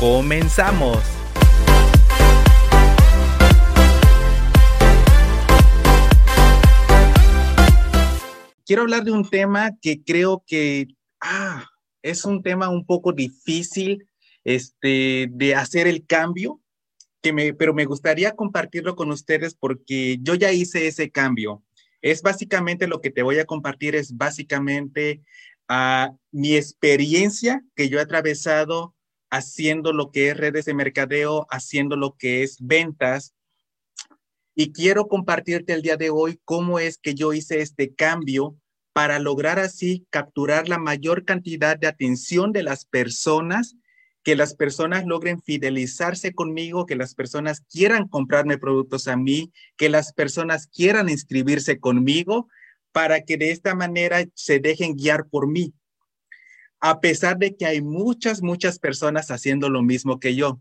¡Comenzamos! Quiero hablar de un tema que creo que ah, es un tema un poco difícil este, de hacer el cambio, que me, pero me gustaría compartirlo con ustedes porque yo ya hice ese cambio. Es básicamente lo que te voy a compartir, es básicamente uh, mi experiencia que yo he atravesado haciendo lo que es redes de mercadeo, haciendo lo que es ventas. Y quiero compartirte el día de hoy cómo es que yo hice este cambio para lograr así capturar la mayor cantidad de atención de las personas, que las personas logren fidelizarse conmigo, que las personas quieran comprarme productos a mí, que las personas quieran inscribirse conmigo, para que de esta manera se dejen guiar por mí a pesar de que hay muchas, muchas personas haciendo lo mismo que yo.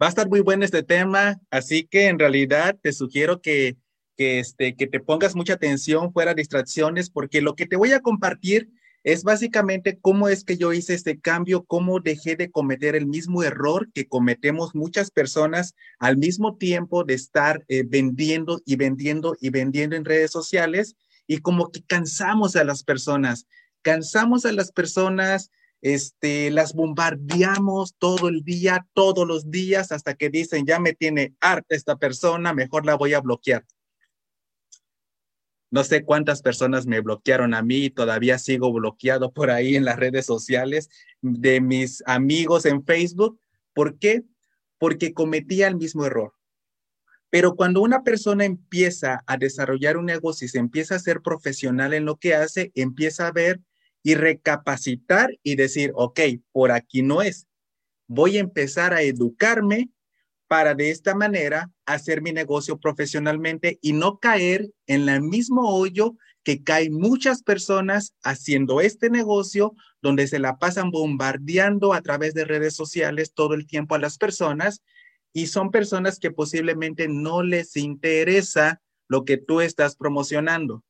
Va a estar muy bueno este tema, así que en realidad te sugiero que, que, este, que te pongas mucha atención, fuera distracciones, porque lo que te voy a compartir es básicamente cómo es que yo hice este cambio, cómo dejé de cometer el mismo error que cometemos muchas personas al mismo tiempo de estar eh, vendiendo y vendiendo y vendiendo en redes sociales y como que cansamos a las personas cansamos a las personas, este, las bombardeamos todo el día, todos los días, hasta que dicen, ya me tiene harta esta persona, mejor la voy a bloquear. No sé cuántas personas me bloquearon a mí, todavía sigo bloqueado por ahí en las redes sociales de mis amigos en Facebook. ¿Por qué? Porque cometía el mismo error. Pero cuando una persona empieza a desarrollar un negocio y se empieza a ser profesional en lo que hace, empieza a ver y recapacitar y decir, ok, por aquí no es. Voy a empezar a educarme para de esta manera hacer mi negocio profesionalmente y no caer en el mismo hoyo que caen muchas personas haciendo este negocio donde se la pasan bombardeando a través de redes sociales todo el tiempo a las personas y son personas que posiblemente no les interesa lo que tú estás promocionando.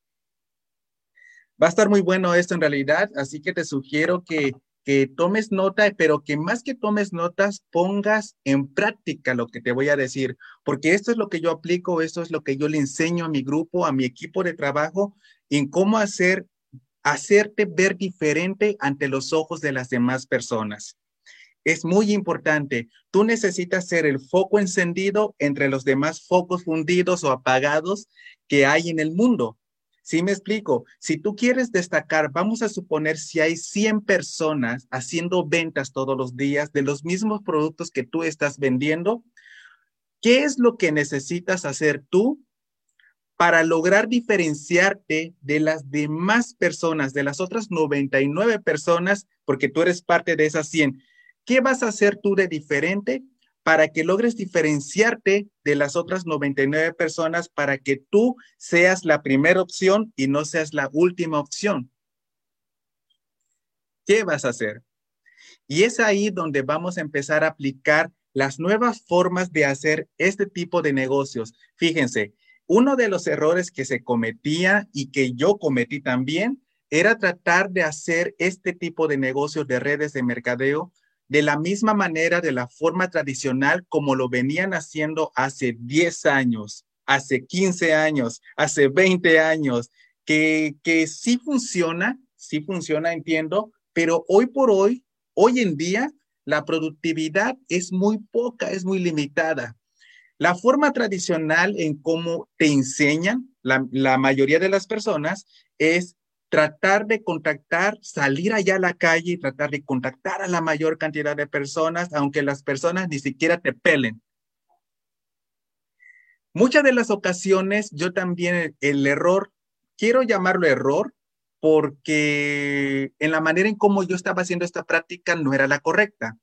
Va a estar muy bueno esto en realidad, así que te sugiero que, que tomes nota, pero que más que tomes notas, pongas en práctica lo que te voy a decir, porque esto es lo que yo aplico, esto es lo que yo le enseño a mi grupo, a mi equipo de trabajo, en cómo hacer, hacerte ver diferente ante los ojos de las demás personas. Es muy importante. Tú necesitas ser el foco encendido entre los demás focos fundidos o apagados que hay en el mundo. Sí me explico. Si tú quieres destacar, vamos a suponer si hay 100 personas haciendo ventas todos los días de los mismos productos que tú estás vendiendo, ¿qué es lo que necesitas hacer tú para lograr diferenciarte de las demás personas, de las otras 99 personas, porque tú eres parte de esas 100? ¿Qué vas a hacer tú de diferente para que logres diferenciarte de las otras 99 personas para que tú seas la primera opción y no seas la última opción. ¿Qué vas a hacer? Y es ahí donde vamos a empezar a aplicar las nuevas formas de hacer este tipo de negocios. Fíjense, uno de los errores que se cometía y que yo cometí también era tratar de hacer este tipo de negocios de redes de mercadeo de la misma manera, de la forma tradicional como lo venían haciendo hace 10 años, hace 15 años, hace 20 años, que, que sí funciona, sí funciona, entiendo, pero hoy por hoy, hoy en día, la productividad es muy poca, es muy limitada. La forma tradicional en cómo te enseñan la, la mayoría de las personas es tratar de contactar, salir allá a la calle y tratar de contactar a la mayor cantidad de personas, aunque las personas ni siquiera te pelen. Muchas de las ocasiones yo también el, error, quiero llamarlo error, porque en la manera en cómo yo estaba haciendo esta práctica no era la correcta.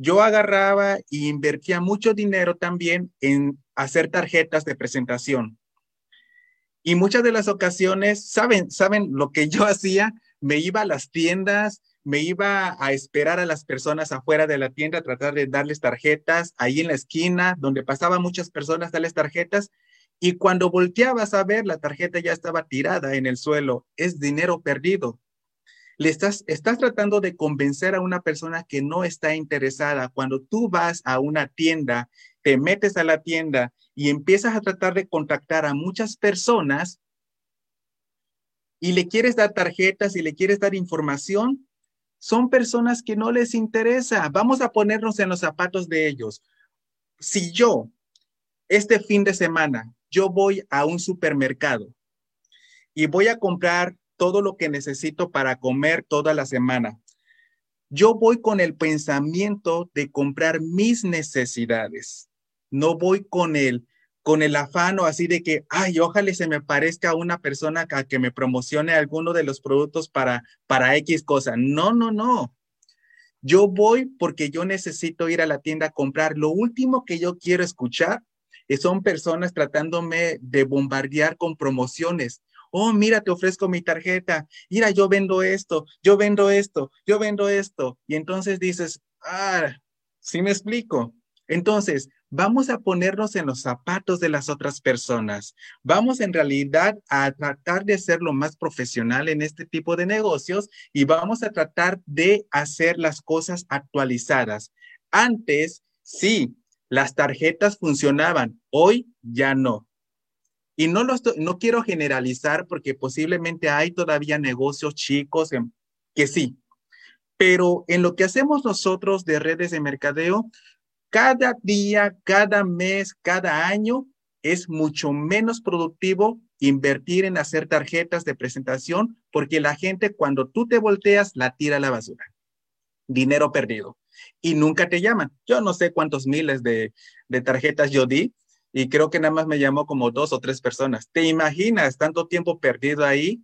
yo agarraba e invertía mucho dinero también en hacer tarjetas de presentación. Y muchas de las ocasiones, ¿saben, saben lo que yo hacía? Me iba a las tiendas, me iba a esperar a las personas afuera de la tienda, a tratar de darles tarjetas, ahí en la esquina, donde pasaban muchas personas, darles tarjetas. Y cuando volteabas a ver, la tarjeta ya estaba tirada en el suelo. Es dinero perdido. Le estás, estás tratando de convencer a una persona que no está interesada. Cuando tú vas a una tienda, te metes a la tienda y empiezas a tratar de contactar a muchas personas y le quieres dar tarjetas y le quieres dar información, son personas que no les interesa. Vamos a ponernos en los zapatos de ellos. Si yo, este fin de semana, yo voy a un supermercado y voy a comprar todo lo que necesito para comer toda la semana. Yo voy con el pensamiento de comprar mis necesidades. No voy con el con el afano así de que, ay, ojalá se me parezca una persona que, que me promocione alguno de los productos para, para X cosa. No, no, no. Yo voy porque yo necesito ir a la tienda a comprar. Lo último que yo quiero escuchar son personas tratándome de bombardear con promociones oh, mira, te ofrezco mi tarjeta, mira, yo vendo esto, yo vendo esto, yo vendo esto. Y entonces dices, ah, sí me explico. Entonces, vamos a ponernos en los zapatos de las otras personas. Vamos en realidad a tratar de ser lo más profesional en este tipo de negocios y vamos a tratar de hacer las cosas actualizadas. Antes, sí, las tarjetas funcionaban, hoy ya no. Y no, lo no quiero generalizar porque posiblemente hay todavía negocios chicos que sí, pero en lo que hacemos nosotros de redes de mercadeo, cada día, cada mes, cada año es mucho menos productivo invertir en hacer tarjetas de presentación porque la gente cuando tú te volteas la tira a la basura. Dinero perdido. Y nunca te llaman. Yo no sé cuántos miles de, de tarjetas yo di, y creo que nada más me llamó como dos o tres personas. ¿Te imaginas tanto tiempo perdido ahí?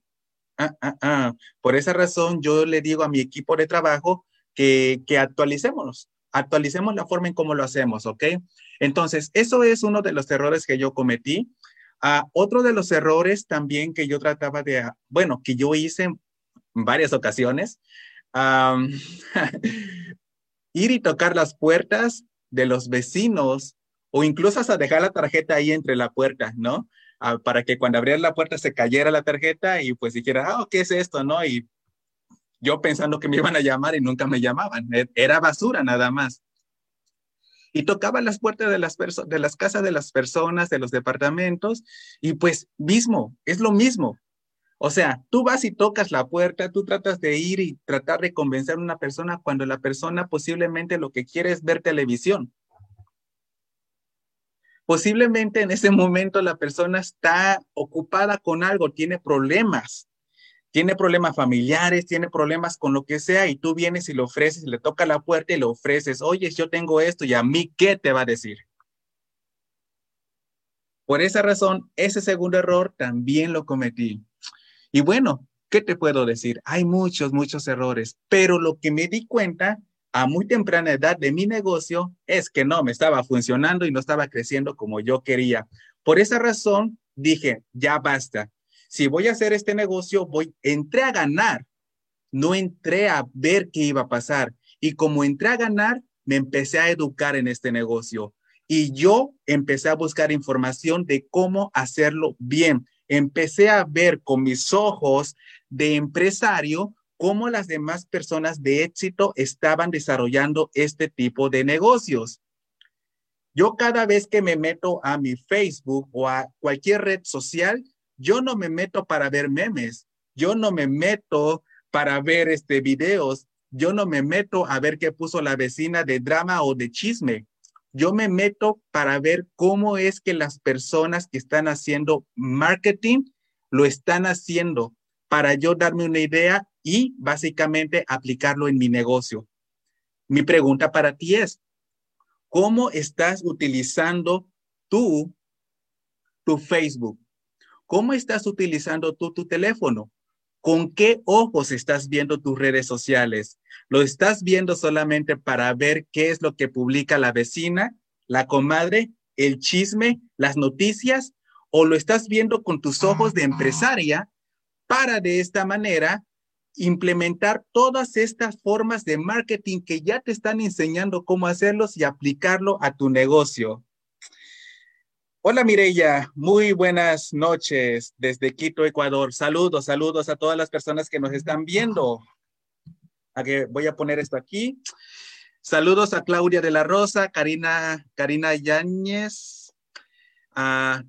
Ah, ah, ah. Por esa razón yo le digo a mi equipo de trabajo que, que actualicemos, actualicemos la forma en cómo lo hacemos, ¿ok? Entonces, eso es uno de los errores que yo cometí. otro de los errores también que yo trataba de, bueno, que yo hice en varias ocasiones, ir y tocar las puertas de los vecinos o incluso hasta dejar la tarjeta ahí entre la puerta, ¿no? Ah, para que cuando abriera la puerta se cayera la tarjeta y pues dijera, ah, ¿qué es esto, no? Y yo pensando que me iban a llamar y nunca me llamaban, e, era basura nada más. Y tocaba las puertas de las, de las casas de las personas, de los departamentos, y pues mismo, es lo mismo. O sea, tú vas y tocas la puerta, tú tratas de ir y tratar de convencer a una persona cuando la persona posiblemente lo que quiere es ver televisión. Posiblemente en ese momento la persona está ocupada con algo, tiene problemas, tiene problemas familiares, tiene problemas con lo que sea y tú vienes y le ofreces, le toca la puerta y le ofreces, oye, yo tengo esto y a mí, ¿qué te va a decir? Por esa razón, ese segundo error también lo cometí. Y bueno, ¿qué te puedo decir? Hay muchos, muchos errores, pero lo que me di cuenta a muy temprana edad de mi negocio es que no me estaba funcionando y no estaba creciendo como yo quería. Por esa razón dije, ya basta. Si voy a hacer este negocio, voy, entré a ganar, no entré a ver qué iba a pasar. Y como entré a ganar, me empecé a educar en este negocio. Y yo empecé a buscar información de cómo hacerlo bien. Empecé a ver con mis ojos de empresario cómo las demás personas de éxito estaban desarrollando este tipo de negocios. Yo cada vez que me meto a mi Facebook o a cualquier red social, yo no me meto para ver memes, yo no me meto para ver este videos, yo no me meto a ver qué puso la vecina de drama o de chisme. Yo me meto para ver cómo es que las personas que están haciendo marketing lo están haciendo para yo darme una idea y básicamente aplicarlo en mi negocio. Mi pregunta para ti es, ¿cómo estás utilizando tú tu Facebook? ¿Cómo estás utilizando tú tu teléfono? ¿Con qué ojos estás viendo tus redes sociales? ¿Lo estás viendo solamente para ver qué es lo que publica la vecina, la comadre, el chisme, las noticias? ¿O lo estás viendo con tus ojos de empresaria para de esta manera implementar todas estas formas de marketing que ya te están enseñando cómo hacerlos y aplicarlo a tu negocio? Hola Mireya, muy buenas noches desde Quito, Ecuador. Saludos, saludos a todas las personas que nos están viendo. A voy a poner esto aquí. Saludos a Claudia de la Rosa, Karina, Karina Yáñez, a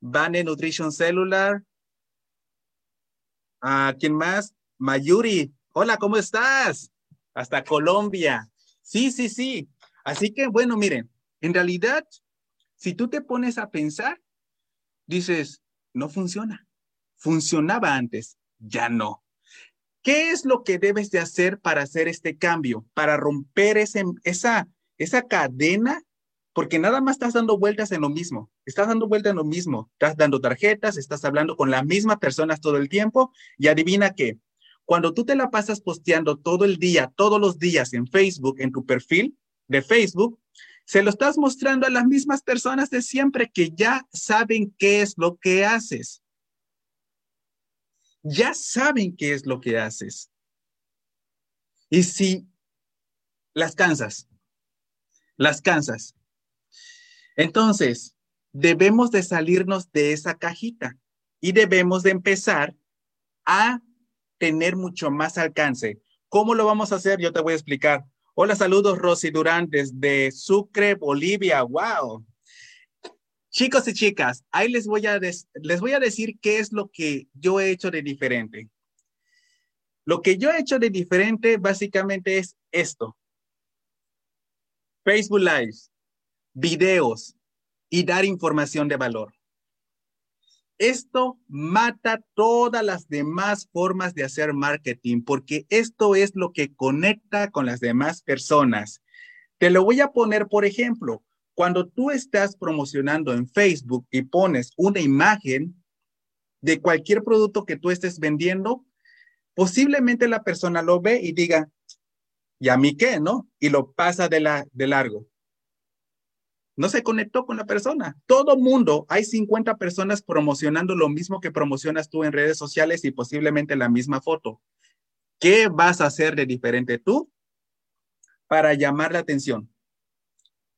Bane Nutrition Cellular, a quién más, Mayuri. Hola, ¿cómo estás? Hasta Colombia. Sí, sí, sí. Así que bueno, miren, en realidad si tú te pones a pensar, dices, no funciona. Funcionaba antes, ya no. ¿Qué es lo que debes de hacer para hacer este cambio, para romper ese, esa, esa cadena? Porque nada más estás dando vueltas en lo mismo, estás dando vueltas en lo mismo, estás dando tarjetas, estás hablando con las mismas personas todo el tiempo y adivina qué, cuando tú te la pasas posteando todo el día, todos los días en Facebook, en tu perfil de Facebook, se lo estás mostrando a las mismas personas de siempre que ya saben qué es lo que haces. Ya saben qué es lo que haces. Y si las cansas, las cansas. Entonces, debemos de salirnos de esa cajita y debemos de empezar a tener mucho más alcance. ¿Cómo lo vamos a hacer? Yo te voy a explicar. Hola, saludos Rosy Durán desde Sucre, Bolivia. Wow. Chicos y chicas, ahí les voy, a les voy a decir qué es lo que yo he hecho de diferente. Lo que yo he hecho de diferente básicamente es esto. Facebook Live, videos y dar información de valor. Esto mata todas las demás formas de hacer marketing porque esto es lo que conecta con las demás personas. Te lo voy a poner, por ejemplo, cuando tú estás promocionando en Facebook y pones una imagen de cualquier producto que tú estés vendiendo, posiblemente la persona lo ve y diga, ¿y a mí qué? ¿No? Y lo pasa de, de largo no se conectó con la persona. Todo mundo, hay 50 personas promocionando lo mismo que promocionas tú en redes sociales y posiblemente la misma foto. ¿Qué vas a hacer de diferente tú para llamar la atención?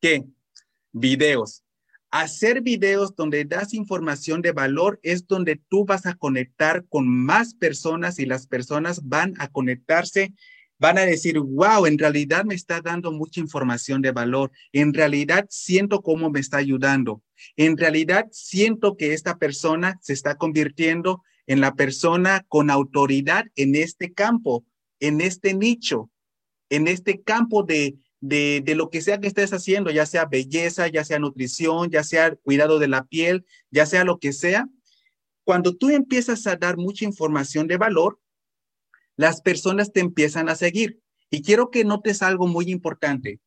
¿Qué? Videos. Hacer videos donde das información de valor es donde tú vas a conectar con más personas y las personas van a conectarse van a decir, wow, en realidad me está dando mucha información de valor, en realidad siento cómo me está ayudando, en realidad siento que esta persona se está convirtiendo en la persona con autoridad en este campo, en este nicho, en este campo de, de, de, lo que sea que estés haciendo, ya sea belleza, ya sea nutrición, ya sea cuidado de la piel, ya sea lo que sea. Cuando tú empiezas a dar mucha información de valor, las personas te empiezan a seguir. Y quiero que notes algo muy importante.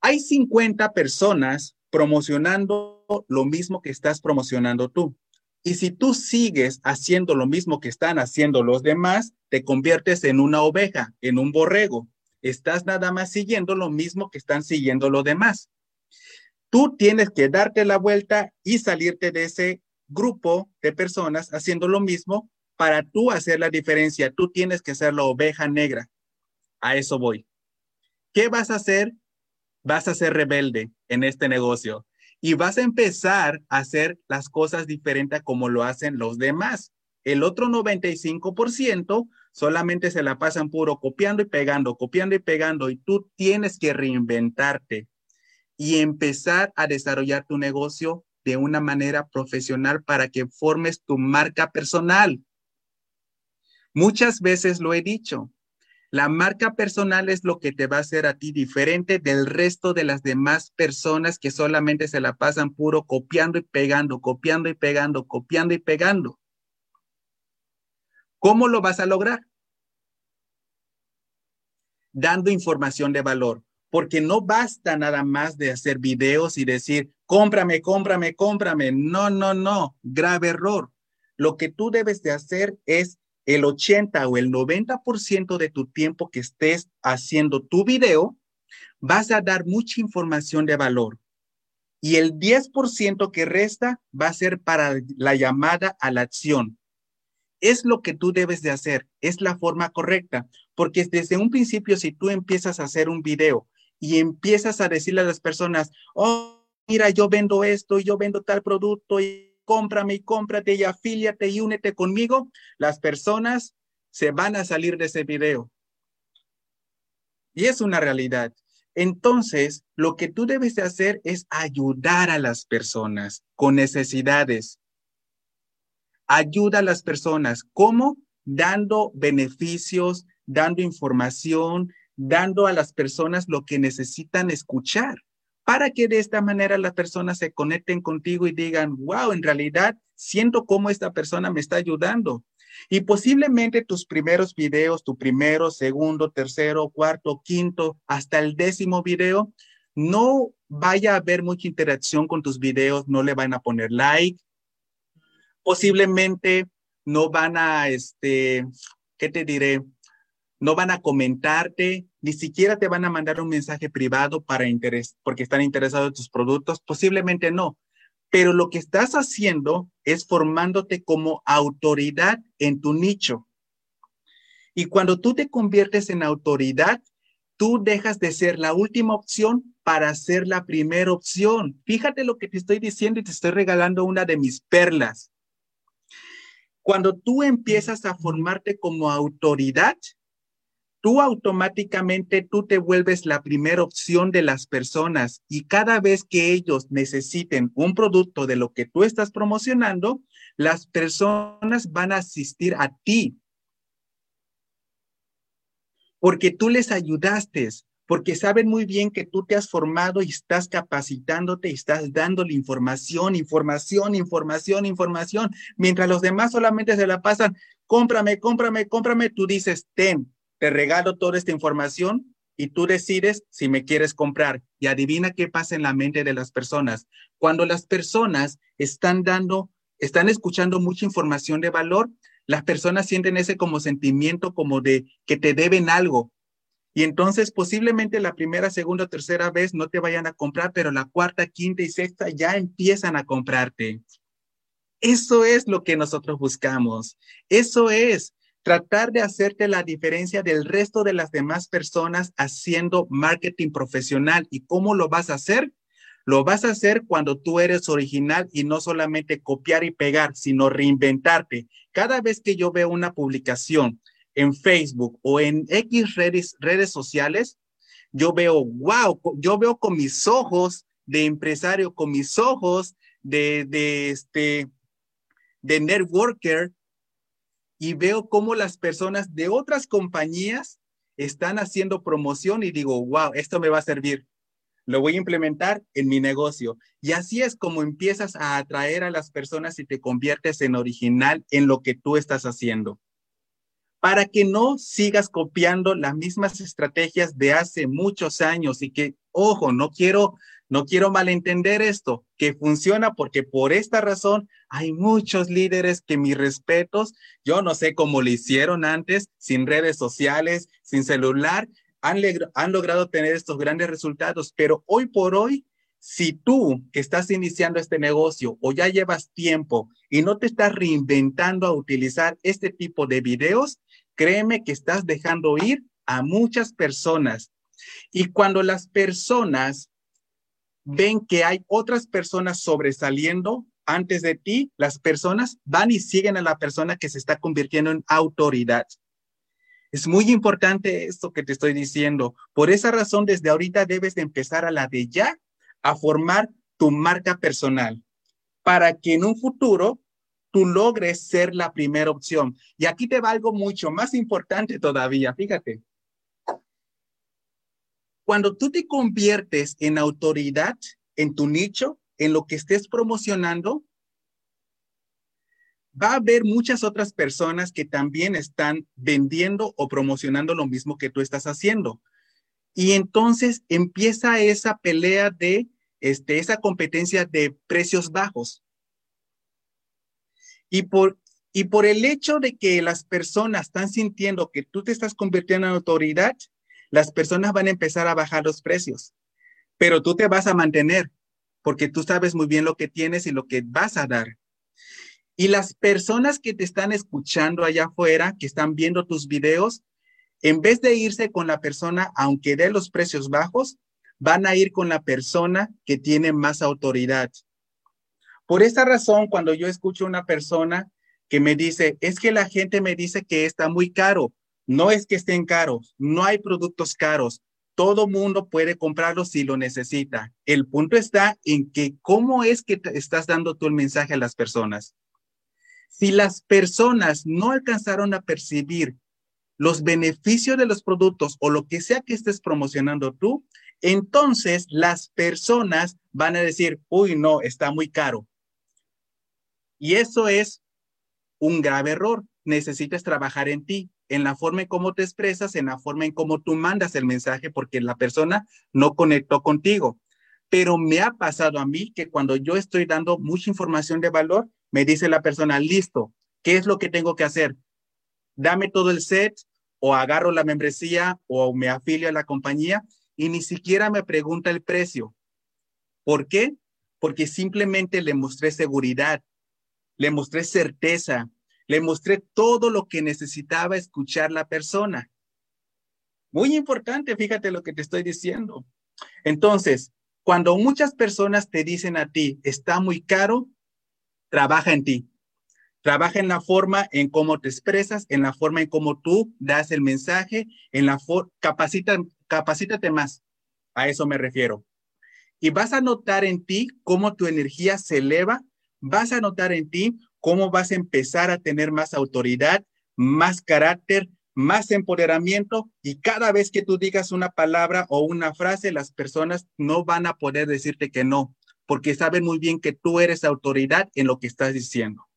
Hay 50 personas promocionando lo mismo que estás promocionando tú. Y si tú sigues haciendo lo mismo que están haciendo los demás, te conviertes en una oveja, en un borrego. Estás nada más siguiendo lo mismo que están siguiendo los demás. Tú tienes que darte la vuelta y salirte de ese grupo de personas haciendo lo mismo para tú hacer la diferencia, tú tienes que ser la oveja negra. A eso voy. ¿Qué vas a hacer? Vas a ser rebelde en este negocio y vas a empezar a hacer las cosas diferentes como lo hacen los demás. El otro 95% solamente se la pasan puro copiando y pegando, copiando y pegando y tú tienes que reinventarte y empezar a desarrollar tu negocio de una manera profesional para que formes tu marca personal. Muchas veces lo he dicho, la marca personal es lo que te va a hacer a ti diferente del resto de las demás personas que solamente se la pasan puro copiando y pegando, copiando y pegando, copiando y pegando. ¿Cómo lo vas a lograr? Dando información de valor, porque no basta nada más de hacer videos y decir, cómprame, cómprame, cómprame. No, no, no, grave error lo que tú debes de hacer es el 80 o el 90% de tu tiempo que estés haciendo tu video, vas a dar mucha información de valor. Y el 10% que resta va a ser para la llamada a la acción. Es lo que tú debes de hacer, es la forma correcta, porque desde un principio si tú empiezas a hacer un video y empiezas a decirle a las personas, oh, mira, yo vendo esto, yo vendo tal producto, y cómprame y cómprate y afíliate y únete conmigo, las personas se van a salir de ese video. Y es una realidad. Entonces, lo que tú debes de hacer es ayudar a las personas con necesidades. Ayuda a las personas. ¿Cómo? Dando beneficios, dando información, dando a las personas lo que necesitan escuchar, para que de esta manera las personas se conecten contigo y digan, wow, en realidad siento cómo esta persona me está ayudando. Y posiblemente tus primeros videos, tu primero, segundo, tercero, cuarto, quinto, hasta el décimo video, no vaya a haber mucha interacción con tus videos, no le van a poner like. Posiblemente no van a, este, ¿qué te diré? No van a comentarte, ni siquiera te van a mandar un mensaje privado para interés, porque están interesados en tus productos. Posiblemente no pero lo que estás haciendo es formándote como autoridad en tu nicho. Y cuando tú te conviertes en autoridad, tú dejas de ser la última opción para ser la primera opción. Fíjate lo que te estoy diciendo y te estoy regalando una de mis perlas. Cuando tú empiezas a formarte como autoridad, tú automáticamente tú te vuelves la primera opción de las personas y cada vez que ellos necesiten un producto de lo que tú estás promocionando, las personas van a asistir a ti. Porque tú les ayudaste, porque saben muy bien que tú te has formado y estás capacitándote y estás dándole información, información, información, información, mientras los demás solamente se la pasan, cómprame, cómprame, cómprame, tú dices, ten, te regalo toda esta información y tú decides si me quieres comprar. Y adivina qué pasa en la mente de las personas. Cuando las personas están dando, están escuchando mucha información de valor, las personas sienten ese como sentimiento como de que te deben algo. Y entonces posiblemente la primera, segunda, tercera vez no te vayan a comprar, pero la cuarta, quinta y sexta ya empiezan a comprarte. Eso es lo que nosotros buscamos. Eso es tratar de hacerte la diferencia del resto de las demás personas haciendo marketing profesional. ¿Y cómo lo vas a hacer? Lo vas a hacer cuando tú eres original y no solamente copiar y pegar, sino reinventarte. Cada vez que yo veo una publicación en Facebook o en X redes, redes sociales, yo veo, wow, yo veo con mis ojos de empresario, con mis ojos de, de, este, de networker, y veo cómo las personas de otras compañías están haciendo promoción y digo, wow, esto me va a servir. Lo voy a implementar en mi negocio. Y así es como empiezas a atraer a las personas y te conviertes en original en lo que tú estás haciendo. Para que no sigas copiando las mismas estrategias de hace muchos años y que, ojo, no quiero no quiero malentender esto, que funciona porque por esta razón hay muchos líderes que mis respetos, yo no sé cómo lo hicieron antes, sin redes sociales, sin celular, han, han logrado tener estos grandes resultados, pero hoy por hoy, si tú que estás iniciando este negocio o ya llevas tiempo y no te estás reinventando a utilizar este tipo de videos, créeme que estás dejando ir a muchas personas. Y cuando las personas ven que hay otras personas sobresaliendo antes de ti, las personas van y siguen a la persona que se está convirtiendo en autoridad. Es muy importante esto que te estoy diciendo. Por esa razón, desde ahorita debes de empezar a la de ya a formar tu marca personal para que en un futuro tú logres ser la primera opción. Y aquí te va algo mucho más importante todavía, fíjate. Cuando tú te conviertes en autoridad en tu nicho, en lo que estés promocionando, va a haber muchas otras personas que también están vendiendo o promocionando lo mismo que tú estás haciendo. Y entonces empieza esa pelea de este, esa competencia de precios bajos. Y, por, Y por el hecho de que las personas están sintiendo que tú te estás convirtiendo en autoridad, las personas van a empezar a bajar los precios, pero tú te vas a mantener porque tú sabes muy bien lo que tienes y lo que vas a dar. Y las personas que te están escuchando allá afuera, que están viendo tus videos, en vez de irse con la persona, aunque dé los precios bajos, van a ir con la persona que tiene más autoridad. Por esta razón, cuando yo escucho a una persona que me dice, es que la gente me dice que está muy caro, no es que estén caros, no hay productos caros, todo mundo puede comprarlo si lo necesita. El punto está en que cómo es que estás dando tú el mensaje a las personas. Si las personas no alcanzaron a percibir los beneficios de los productos o lo que sea que estés promocionando tú, entonces las personas van a decir, uy, no, está muy caro. Y eso es un grave error. Necesitas trabajar en ti, en la forma en cómo te expresas, en la forma en cómo tú mandas el mensaje, porque la persona no conectó contigo. Pero me ha pasado a mí que cuando yo estoy dando mucha información de valor, me dice la persona, listo, ¿qué es lo que tengo que hacer? Dame todo el set o agarro la membresía o me afilio a la compañía y ni siquiera me pregunta el precio. ¿Por qué? Porque simplemente le mostré seguridad, le mostré certeza, le mostré todo lo que necesitaba escuchar la persona. Muy importante, fíjate lo que te estoy diciendo. Entonces, cuando muchas personas te dicen a ti, está muy caro, trabaja en ti. Trabaja en la forma en cómo te expresas, en la forma en cómo tú das el mensaje, en la forma, capacita, capacítate más. A eso me refiero. Y vas a notar en ti cómo tu energía se eleva, vas a notar en ti cómo vas a empezar a tener más autoridad, más carácter, más empoderamiento y cada vez que tú digas una palabra o una frase, las personas no van a poder decirte que no, porque saben muy bien que tú eres autoridad en lo que estás diciendo.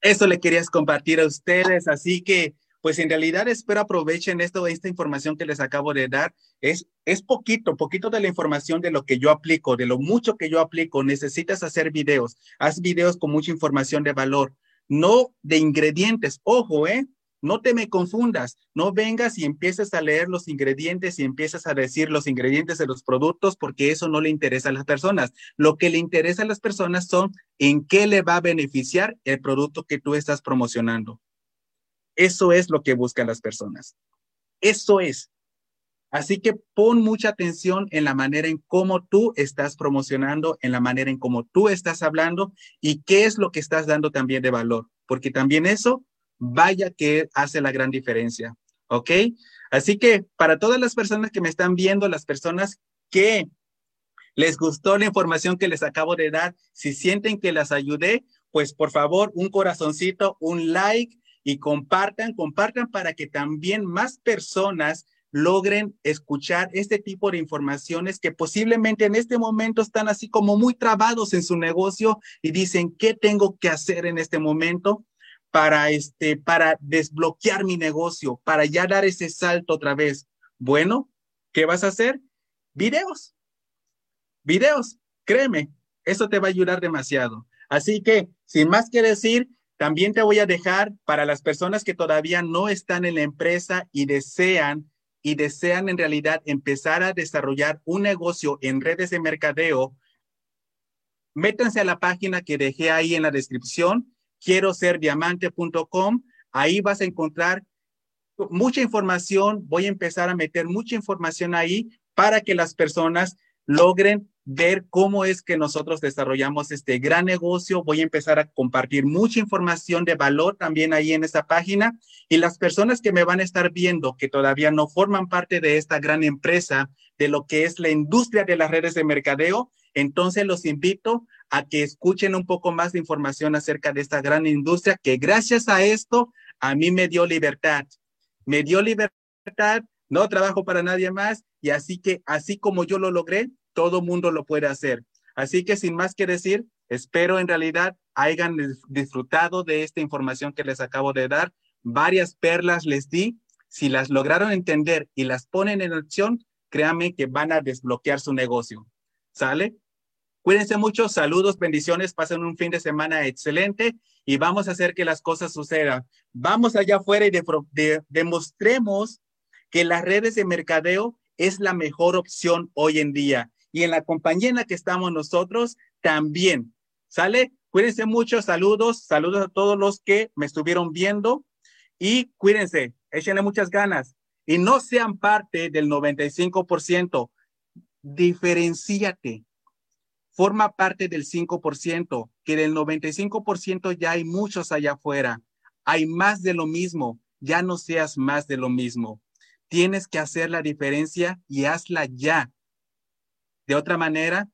Eso le querías compartir a ustedes, así que pues en realidad espero aprovechen esto, esta información que les acabo de dar. Es, es poquito, poquito de la información de lo que yo aplico, de lo mucho que yo aplico. Necesitas hacer videos. Haz videos con mucha información de valor, no de ingredientes. Ojo, ¿eh? No te me confundas, no vengas y empieces a leer los ingredientes y empiezas a decir los ingredientes de los productos porque eso no le interesa a las personas. Lo que le interesa a las personas son en qué le va a beneficiar el producto que tú estás promocionando. Eso es lo que buscan las personas. Eso es. Así que pon mucha atención en la manera en cómo tú estás promocionando, en la manera en cómo tú estás hablando y qué es lo que estás dando también de valor, porque también eso vaya que hace la gran diferencia. ¿Ok? Así que para todas las personas que me están viendo, las personas que les gustó la información que les acabo de dar, si sienten que las ayudé, pues por favor, un corazoncito, un like y compartan, compartan para que también más personas logren escuchar este tipo de informaciones que posiblemente en este momento están así como muy trabados en su negocio y dicen, ¿qué tengo que hacer en este momento para este para desbloquear mi negocio, para ya dar ese salto otra vez? Bueno, ¿qué vas a hacer? Videos. Videos, créeme, eso te va a ayudar demasiado. Así que, sin más que decir, también te voy a dejar para las personas que todavía no están en la empresa y desean y desean en realidad empezar a desarrollar un negocio en redes de mercadeo, métanse a la página que dejé ahí en la descripción, quiero ser diamante.com. Ahí vas a encontrar mucha información. Voy a empezar a meter mucha información ahí para que las personas logren ver cómo es que nosotros desarrollamos este gran negocio. Voy a empezar a compartir mucha información de valor también ahí en esta página y las personas que me van a estar viendo que todavía no forman parte de esta gran empresa de lo que es la industria de las redes de mercadeo, entonces los invito a que escuchen un poco más de información acerca de esta gran industria que gracias a esto a mí me dio libertad. Me dio libertad, no trabajo para nadie más y así que así como yo lo logré, todo mundo lo puede hacer. Así que sin más que decir, espero en realidad hayan disfrutado de esta información que les acabo de dar. Varias perlas les di. Si las lograron entender y las ponen en acción, créanme que van a desbloquear su negocio. ¿Sale? Cuídense mucho, saludos, bendiciones, pasen un fin de semana excelente y vamos a hacer que las cosas sucedan. Vamos allá afuera y demostremos que las redes de mercadeo es la mejor opción hoy en día. Y en la compañía en la que estamos nosotros también. ¿Sale? Cuídense mucho, saludos, saludos a todos los que me estuvieron viendo y cuídense, échenle muchas ganas y no sean parte del 95%. Diferenciate. Forma parte del 5%, que del 95% ya hay muchos allá afuera. Hay más de lo mismo, ya no seas más de lo mismo. Tienes que hacer la diferencia y hazla ya. De otra manera,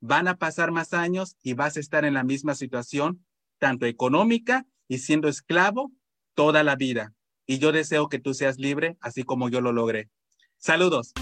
van a pasar más años y vas a estar en la misma situación, tanto económica y siendo esclavo toda la vida. Y yo deseo que tú seas libre, así como yo lo logré. Saludos.